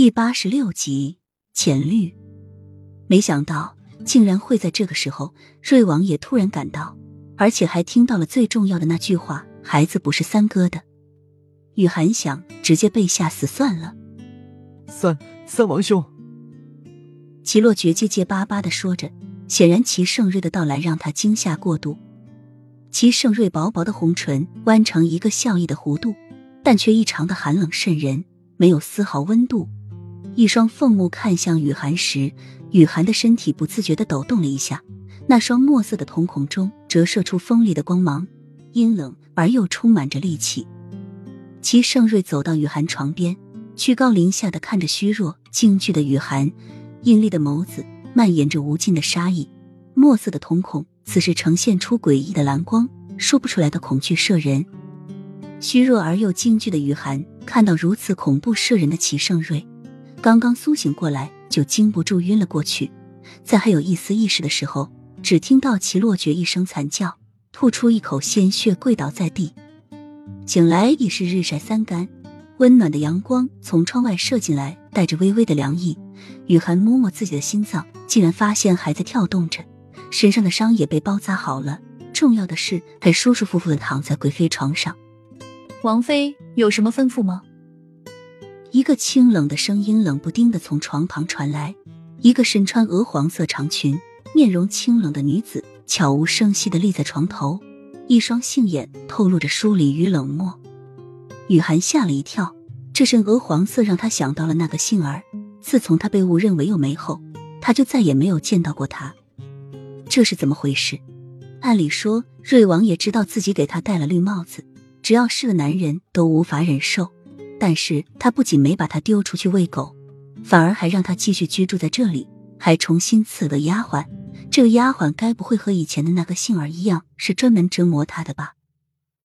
第八十六集浅绿。没想到竟然会在这个时候，瑞王爷突然赶到，而且还听到了最重要的那句话：“孩子不是三哥的。”雨涵想直接被吓死算了。三三王兄，齐洛觉结结巴巴的说着，显然齐盛瑞的到来让他惊吓过度。齐盛瑞薄薄的红唇弯成一个笑意的弧度，但却异常的寒冷渗人，没有丝毫温度。一双凤目看向雨涵时，雨涵的身体不自觉的抖动了一下，那双墨色的瞳孔中折射出锋利的光芒，阴冷而又充满着戾气。齐盛瑞走到雨涵床边，居高临下的看着虚弱惊惧的雨涵，阴厉的眸子蔓延着无尽的杀意，墨色的瞳孔此时呈现出诡异的蓝光，说不出来的恐惧摄人。虚弱而又惊惧的雨涵看到如此恐怖摄人的齐盛瑞。刚刚苏醒过来，就经不住晕了过去。在还有一丝意识的时候，只听到齐洛觉一声惨叫，吐出一口鲜血，跪倒在地。醒来已是日晒三竿，温暖的阳光从窗外射进来，带着微微的凉意。雨涵摸摸自己的心脏，竟然发现还在跳动着，身上的伤也被包扎好了。重要的是，还舒舒服服的躺在贵妃床上。王妃有什么吩咐吗？一个清冷的声音冷不丁的从床旁传来，一个身穿鹅黄色长裙、面容清冷的女子悄无声息的立在床头，一双杏眼透露着疏离与冷漠。雨涵吓了一跳，这身鹅黄色让她想到了那个杏儿。自从她被误认为有梅后，她就再也没有见到过她。这是怎么回事？按理说，瑞王也知道自己给他戴了绿帽子，只要是个男人都无法忍受。但是他不仅没把他丢出去喂狗，反而还让他继续居住在这里，还重新赐了丫鬟。这个丫鬟该不会和以前的那个杏儿一样，是专门折磨他的吧？